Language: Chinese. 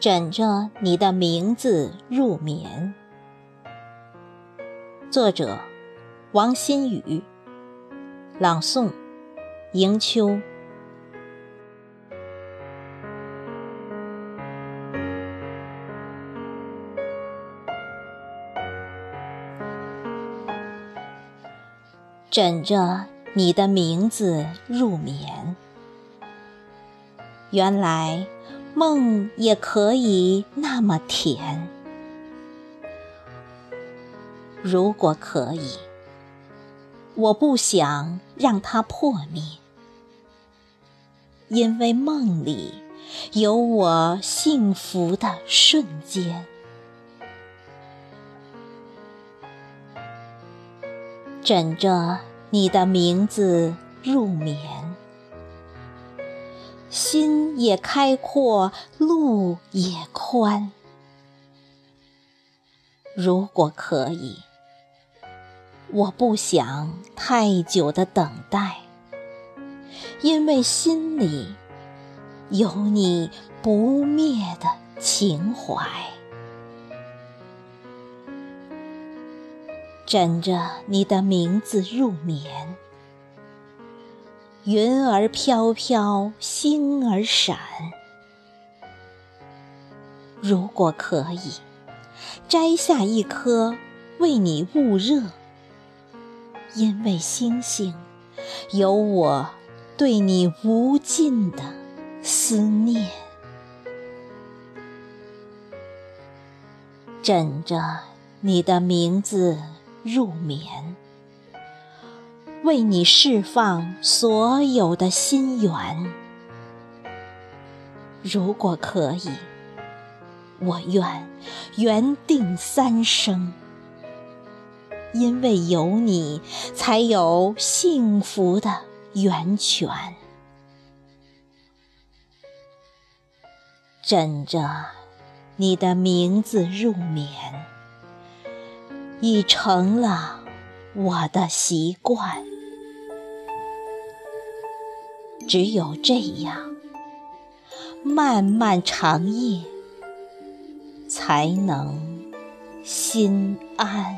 枕着你的名字入眠。作者：王新宇。朗诵：迎秋。枕着你的名字入眠。原来梦也可以那么甜。如果可以，我不想让它破灭，因为梦里有我幸福的瞬间。枕着你的名字入眠。心也开阔，路也宽。如果可以，我不想太久的等待，因为心里有你不灭的情怀。枕着你的名字入眠。云儿飘飘，星儿闪。如果可以，摘下一颗为你捂热，因为星星有我对你无尽的思念。枕着你的名字入眠。为你释放所有的心愿，如果可以，我愿缘定三生，因为有你，才有幸福的源泉。枕着你的名字入眠，已成了。我的习惯，只有这样，漫漫长夜才能心安。